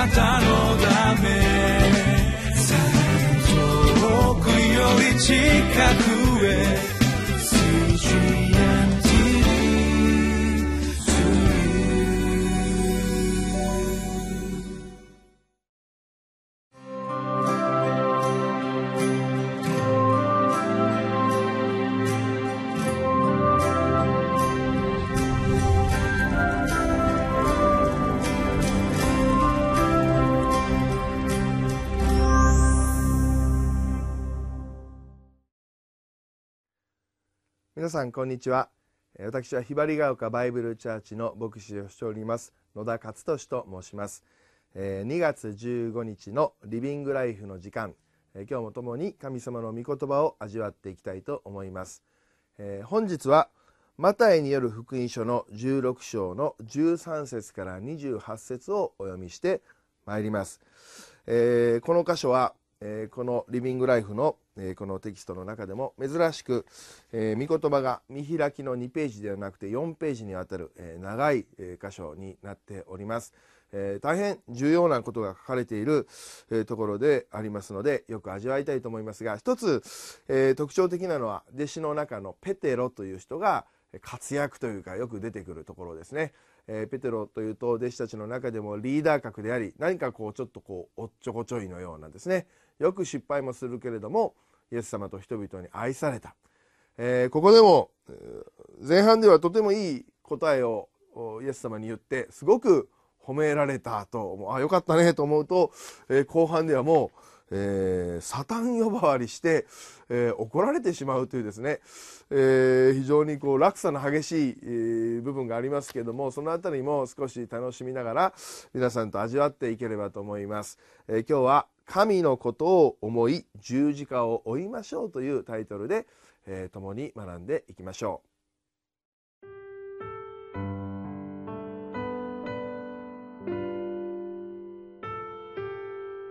なたのため。遠くより近く。皆さんこんにちは。私はひばりが丘バイブルチャーチの牧師をしております野田勝利と申します。2月15日のリビングライフの時間。今日も共に神様の御言葉を味わっていきたいと思います。本日はマタイによる福音書の16章の13節から28節をお読みしてまいります、この箇所はこのリビングライフのえこのテキストの中でも珍しく、えー、御言葉が見開きの2ページではなくて4ページにわたる、え、長い、え、箇所になっております、え大変重要なことが書かれている、えところでありますのでよく味わいたいと思いますが一つ、え特徴的なのは弟子の中のペテロという人が活躍というかよく出てくるところですね。えペテロというと弟子たちの中でもリーダー格であり何かこうちょっとこうおっちょこちょいのようなですねよく失敗もするけれどもイエス様と人々に愛された、えー、ここでも前半ではとてもいい答えをイエス様に言ってすごく褒められたとあよかったねと思うと、えー、後半ではもう、えー、サタン呼ばわりして、えー、怒られてしまうというですね、え非常にこう落差の激しい、え部分がありますけどもその辺りも少し楽しみながら皆さんと味わっていければと思います。え今日は神のことを思い十字架を追いましょうというタイトルで、えー、共に学んでいきましょう。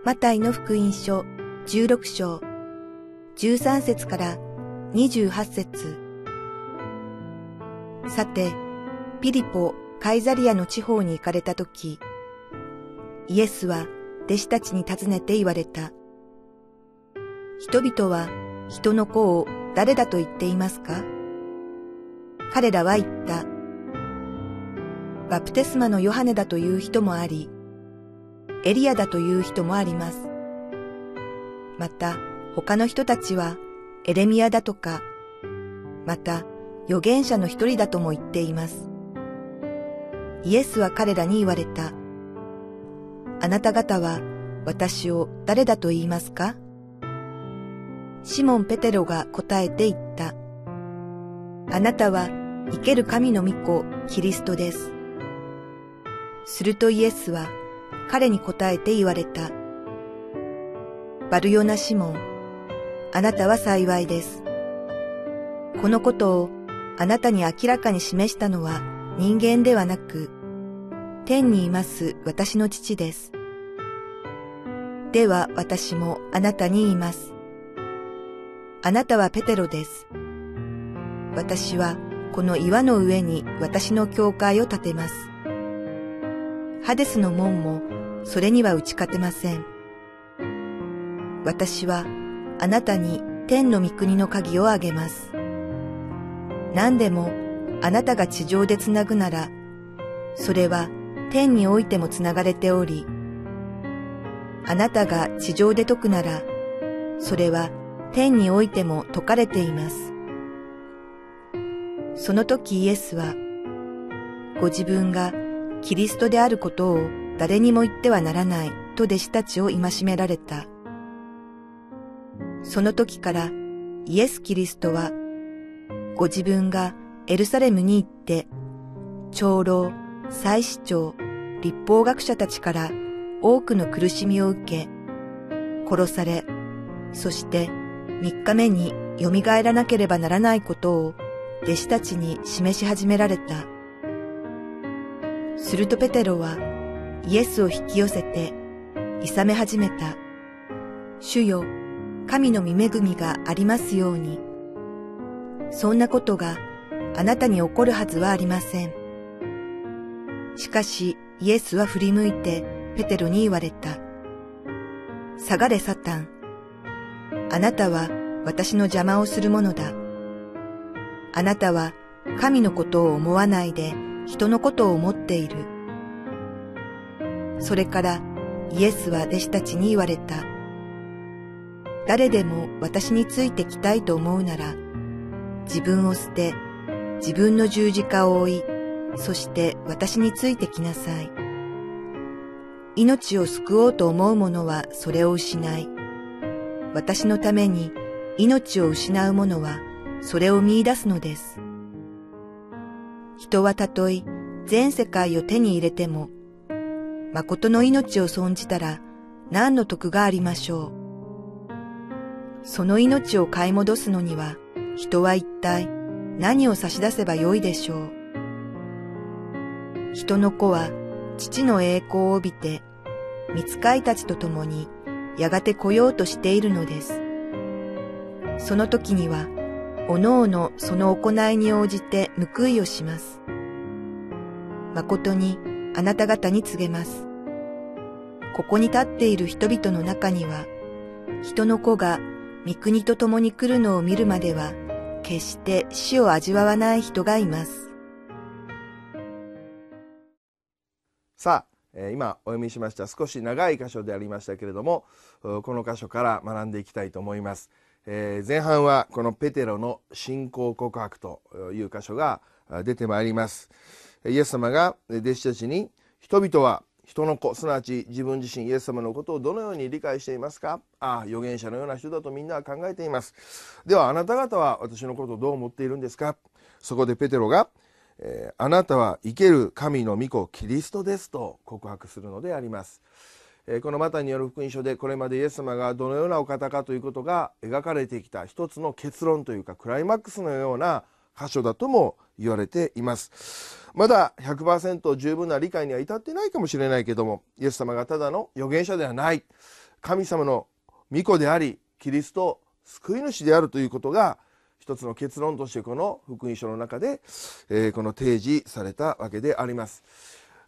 マタイの福音書16章13節から28節さて、ピリポ、カイザリアの地方に行かれたとき、イエスは弟子たちに尋ねて言われた。人々は人の子を誰だと言っていますか？彼らは言った。バプテスマのヨハネだという人もあり、エリアだという人もあります。また他の人たちはエレミアだとか、また預言者の一人だとも言っています。イエスは彼らに言われた。あなた方は私を誰だと言いますか？シモン・ペテロが答えて言った。あなたは生ける神の御子、キリストです。するとイエスは彼に答えて言われた。バルヨナ・シモン、あなたは幸いです。このことをあなたに明らかに示したのは人間ではなく、天にいます私の父です。では私もあなたに言います。あなたはペテロです。私はこの岩の上に私の教会を建てます。ハデスの門もそれには打ち勝てません。私はあなたに天の御国の鍵をあげます。何でもあなたが地上でつなぐなら、それは天においてもつながれており、あなたが地上で解くなら、それは天においても解かれています。その時イエスは、ご自分がキリストであることを誰にも言ってはならないと弟子たちを戒められた。その時からイエス・キリストは、ご自分がエルサレムに行って、長老、祭司長、立法学者たちから多くの苦しみを受け、殺され、そして三日目に蘇らなければならないことを弟子たちに示し始められた。するとペテロはイエスを引き寄せて、いめ始めた。主よ、神の御恵みがありますように。そんなことがあなたに起こるはずはありません。しかしイエスは振り向いてペテロに言われた。下がれサタン。あなたは私の邪魔をするものだ。あなたは神のことを思わないで人のことを思っている。それからイエスは弟子たちに言われた。誰でも私についてきたいと思うなら、自分を捨て、自分の十字架を追い、そして私についてきなさい。命を救おうと思う者はそれを失い、私のために命を失う者はそれを見出すのです。人はたとえ全世界を手に入れても、誠の命を損じたら何の得がありましょう。その命を買い戻すのには人は一体何を差し出せばよいでしょう。人の子は父の栄光を帯びて、見つかいたちと共にやがて来ようとしているのです。その時には、おのおのその行いに応じて報いをします。誠にあなた方に告げます。ここに立っている人々の中には、人の子が御国と共に来るのを見るまでは、決して死を味わわない人がいます。さあ、え今お読みしました少し長い箇所でありましたけれどもこの箇所から学んでいきたいと思います、えー、前半はこのペテロの信仰告白という箇所が出てまいります。イエス様が弟子たちに人々は人の子すなわち自分自身イエス様のことをどのように理解していますか？ああ預言者のような人だとみんなは考えています。ではあなた方は私のことをどう思っているんですか？そこでペテロがえー、あなたは生ける神の御子キリストですと告白するのであります、えー、このマタによる福音書でこれまでイエス様がどのようなお方かということが描かれてきた一つの結論というかクライマックスのような箇所だとも言われています。まだ100%十分な理解には至ってないかもしれないけどもイエス様がただの預言者ではない。神様の御子でありキリスト救い主であるということが一つの結論としてこの福音書の中で、えー、この提示されたわけであります。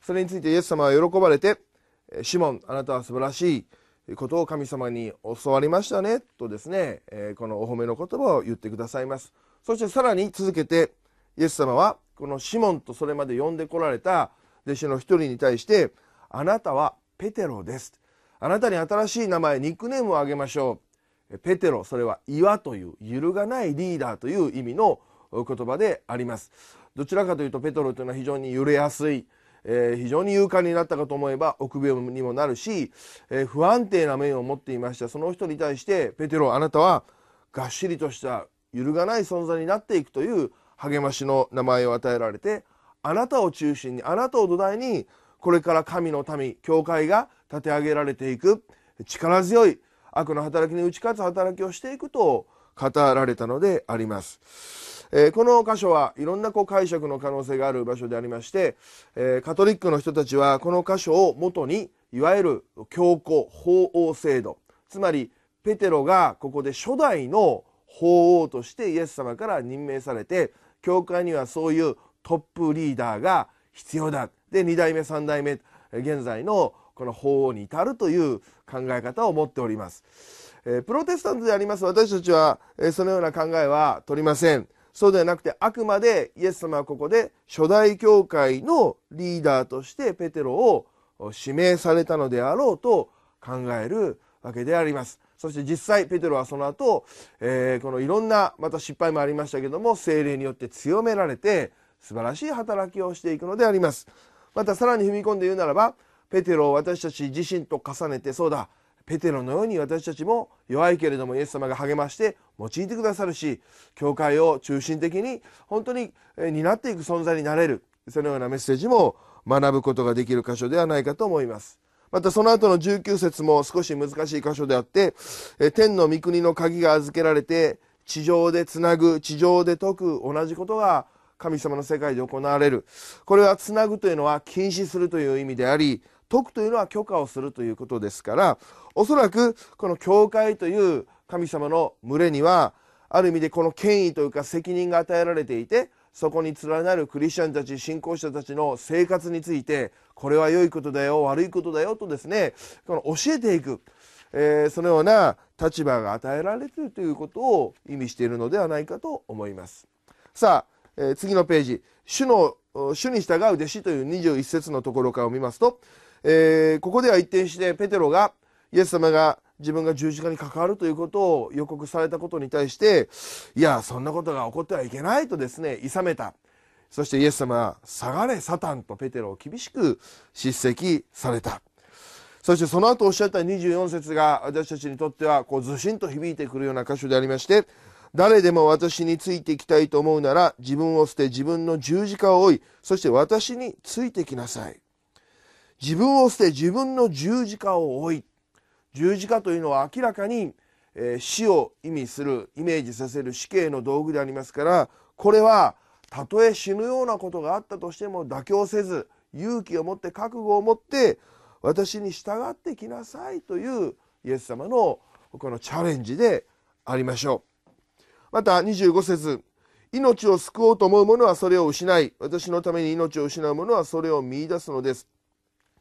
それについてイエス様は喜ばれて「シモンあなたは素晴らしいことを神様に教わりましたね」とですね、えー、このお褒めの言葉を言ってくださいます。そしてさらに続けてイエス様はこのシモンとそれまで呼んでこられた弟子の一人に対して「あなたはペテロです」あなたに新しい名前ニックネームをあげましょう。ペテロそれは岩という揺るがないリーダーという意味の言葉であります。どちらかというとペテロというのは非常に揺れやすい、えー、非常に勇敢になったかと思えば臆病にもなるし、えー、不安定な面を持っていました。その人に対してペテロあなたはがっしりとした揺るがない存在になっていくという励ましの名前を与えられてあなたを中心にあなたを土台にこれから神の民教会が立て上げられていく力強い悪の働きに打ち勝つ働きをしていくと語られたのであります。えー、この箇所はいろんなこう解釈の可能性がある場所でありまして、えー、カトリックの人たちはこの箇所を元にいわゆる教皇法王制度つまりペテロがここで初代の法王としてイエス様から任命されて教会にはそういうトップリーダーが必要だで2代目3代目現在のこの法王に至るという考え方を持っております。えー、プロテスタントであります私たちは、えー、そのような考えは取りません。そうではなくてあくまでイエス様はここで初代教会のリーダーとしてペテロを指名されたのであろうと考えるわけであります。そして実際ペテロはその後、えー、このいろんなまた失敗もありましたけども精霊によって強められて素晴らしい働きをしていくのであります。またさらに踏み込んで言うならばペテロを私たち自身と重ねてそうだペテロのように私たちも弱いけれどもイエス様が励まして用いてくださるし教会を中心的に本当に担っていく存在になれるそのようなメッセージも学ぶことができる箇所ではないかと思います。またその後の19節も少し難しい箇所であって天の御国の鍵が預けられて地上でつなぐ地上で解く同じことが神様の世界で行われるこれはつなぐというのは禁止するという意味であり解くというのは許可をするということですからおそらくこの教会という神様の群れにはある意味でこの権威というか責任が与えられていてそこに連なるクリスチャンたち信仰者たちの生活についてこれは良いことだよ悪いことだよとですねこの教えていく、えー、そのような立場が与えられているということを意味しているのではないかと思います。さあ、えー、次のページ。主の主に従う弟子という21節のところからを見ますと、えー、ここでは一転してペテロがイエス様が自分が十字架に関わるということを予告されたことに対していやそんなことが起こってはいけないとですね諌めた。そしてイエス様は「下がれサタン」とペテロを厳しく叱責された。そしてその後おっしゃった24節が私たちにとってはこうずしんと響いてくるような箇所でありまして誰でも私についていきたいと思うなら自分を捨て自分の十字架を追いそして私についてきなさい。自分を捨て自分の十字架を追い十字架というのは明らかに、え死を意味するイメージさせる死刑の道具でありますからこれはたとえ死ぬようなことがあったとしても妥協せず勇気を持って覚悟を持って私に従ってきなさいというイエス様のこのチャレンジでありましょう。また25節命を救おうと思う者はそれを失い私のために命を失う者はそれを見いだすのです。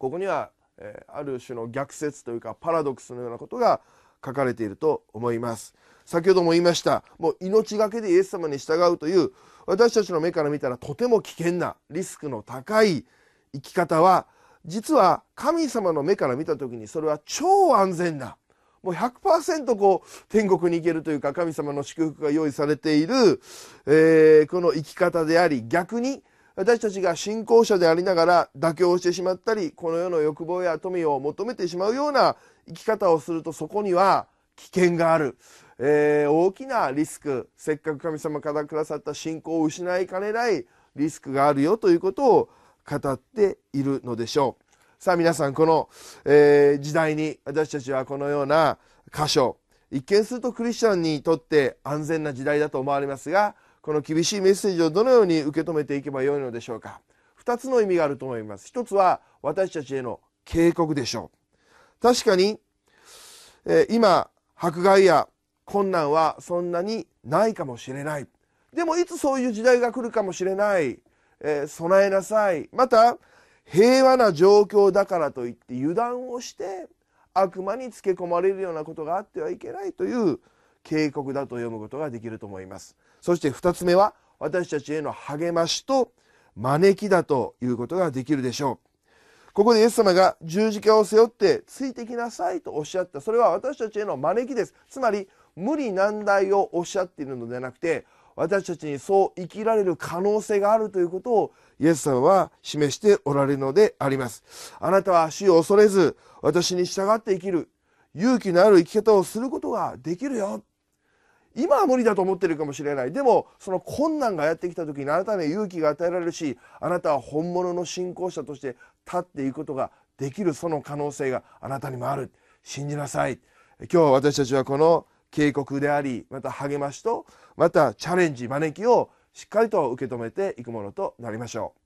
ここにはえある種の逆説というかパラドックスのようなことが書かれていると思います。先ほども言いましたもう命がけでイエス様に従うという私たちの目から見たらとても危険なリスクの高い生き方は実は神様の目から見た時にそれは超安全なもう100%こう天国に行けるというか神様の祝福が用意されている、えー、この生き方であり逆に私たちが信仰者でありながら妥協してしまったりこの世の欲望や富を求めてしまうような生き方をするとそこには危険がある、えー、大きなリスク。せっかく神様からくださった信仰を失いかねないリスクがあるよということを語っているのでしょう。さあ皆さんこの、えー、時代に私たちはこのような箇所。一見するとクリスチャンにとって安全な時代だと思われますがこの厳しいメッセージをどのように受け止めていけばよいのでしょうか。2つの意味があると思います。一つは私たちへの警告でしょう。確かに、え、今迫害や困難はそんなにないかもしれない。でもいつそういう時代が来るかもしれない、え、備えなさい。また平和な状況だからといって油断をして悪魔につけ込まれるようなことがあってはいけないという警告だと読むことができると思います。そして2つ目は私たちへの励ましと招きだということができるでしょう。ここでイエス様が十字架を背負ってついてきなさいとおっしゃった。それは私たちへの招きです。つまり無理難題をおっしゃっているのではなくて私たちにそう生きられる可能性があるということをイエス様は示しておられるのであります。あなたは死を恐れず私に従って生きる。勇気のある生き方をすることができるよ。今は無理だと思ってるかもしれない。でもその困難がやってきた時にあなたに勇気が与えられるしあなたは本物の信仰者として立っていくことができるその可能性があなたにもある。信じなさい。今日私たちはこの警告でありまた励ましとまたチャレンジ招きをしっかりと受け止めていくものとなりましょう。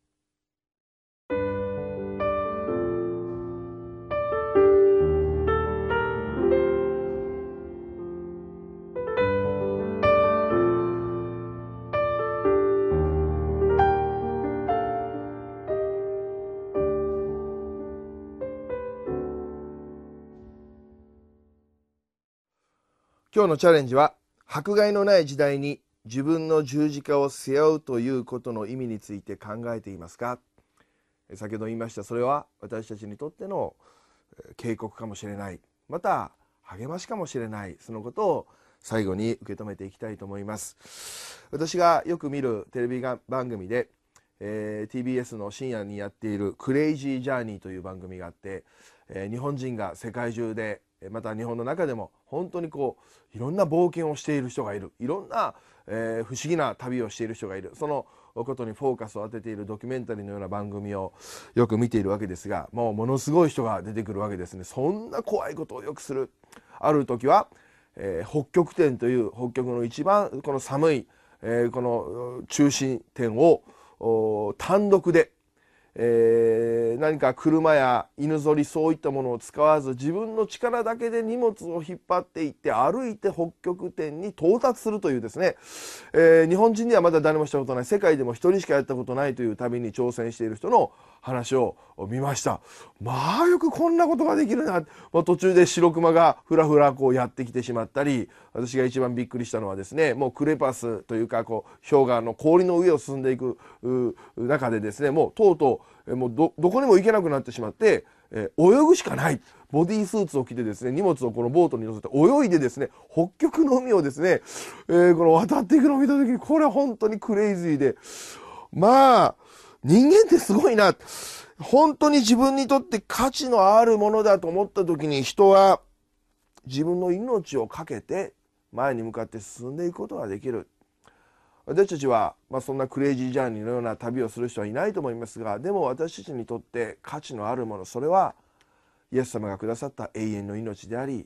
今日のチャレンジは迫害のない時代に自分の十字架を背負うということの意味について考えていますか？先ほど言いました。それは私たちにとっての警告かもしれない。また励ましかもしれない。そのことを最後に受け止めていきたいと思います。私がよく見るテレビ番組で、えー、TBS の深夜にやっている「クレイジージャーニー」という番組があって、えー、日本人が世界中でまた日本の中でも本当にこういろんな冒険をしている人がいる。いろんな、えー、不思議な旅をしている人がいる。そのことにフォーカスを当てているドキュメンタリーのような番組をよく見ているわけですがもうものすごい人が出てくるわけですね。そんな怖いことをよくする。ある時は、えー、北極点という北極の一番この寒い、えー、この中心点を単独でえー、何か車や犬ぞりそういったものを使わず自分の力だけで荷物を引っ張っていって歩いて北極点に到達するというですね、えー、日本人にはまだ誰もしたことない。世界でも1人しかやったことないという旅に挑戦している人の話を見ました。まあよくこんなことができるな、まあ、途中で白熊がふらふらこうやってきてしまったり私が一番びっくりしたのはですねもうクレパスというかこう氷河の氷の上を進んでいく中でですねもうとうとうもうどどこにも行けなくなってしまって、えー、泳ぐしかない。ボディースーツを着てですね荷物をこのボートに乗せて泳いでですね北極の海をですね、えー、この渡っていくのを見た時にこれは本当にクレイジーで。まあ人間ってすごいな。本当に自分にとって価値のあるものだと思った時に人は自分の命を懸けて前に向かって進んでいくことができる。私たちは、まあ、そんなクレイジージャーニーのような旅をする人はいないと思いますがでも私たちにとって価値のあるものそれはイエス様がくださった永遠の命であり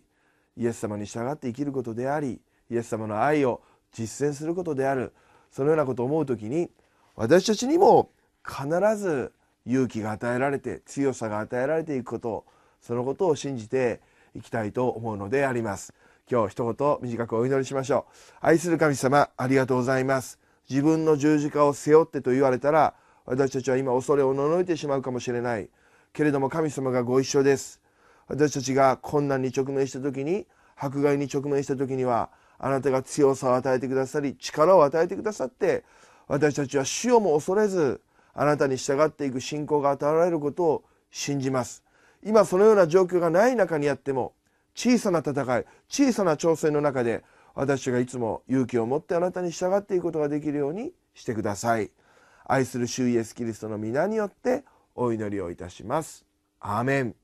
イエス様に従って生きることでありイエス様の愛を実践することである。そのようなことを思う時に私たちにも必ず勇気が与えられて強さが与えられていくことそのことを信じていきたいと思うのであります。今日一言短くお祈りしましょう。愛する神様ありがとうございます。自分の十字架を背負ってと言われたら私たちは今恐れをののいてしまうかもしれない。けれども神様がご一緒です。私たちが困難に直面した時に迫害に直面した時にはあなたが強さを与えてくださり力を与えてくださって私たちは死をも恐れずあなたに従っていく信仰が与えられることを信じます。今そのような状況がない中にあっても小さな戦い小さな挑戦の中で私がいつも勇気を持ってあなたに従っていくことができるようにしてください。愛する主イエスキリストの皆によってお祈りをいたします。アーメン。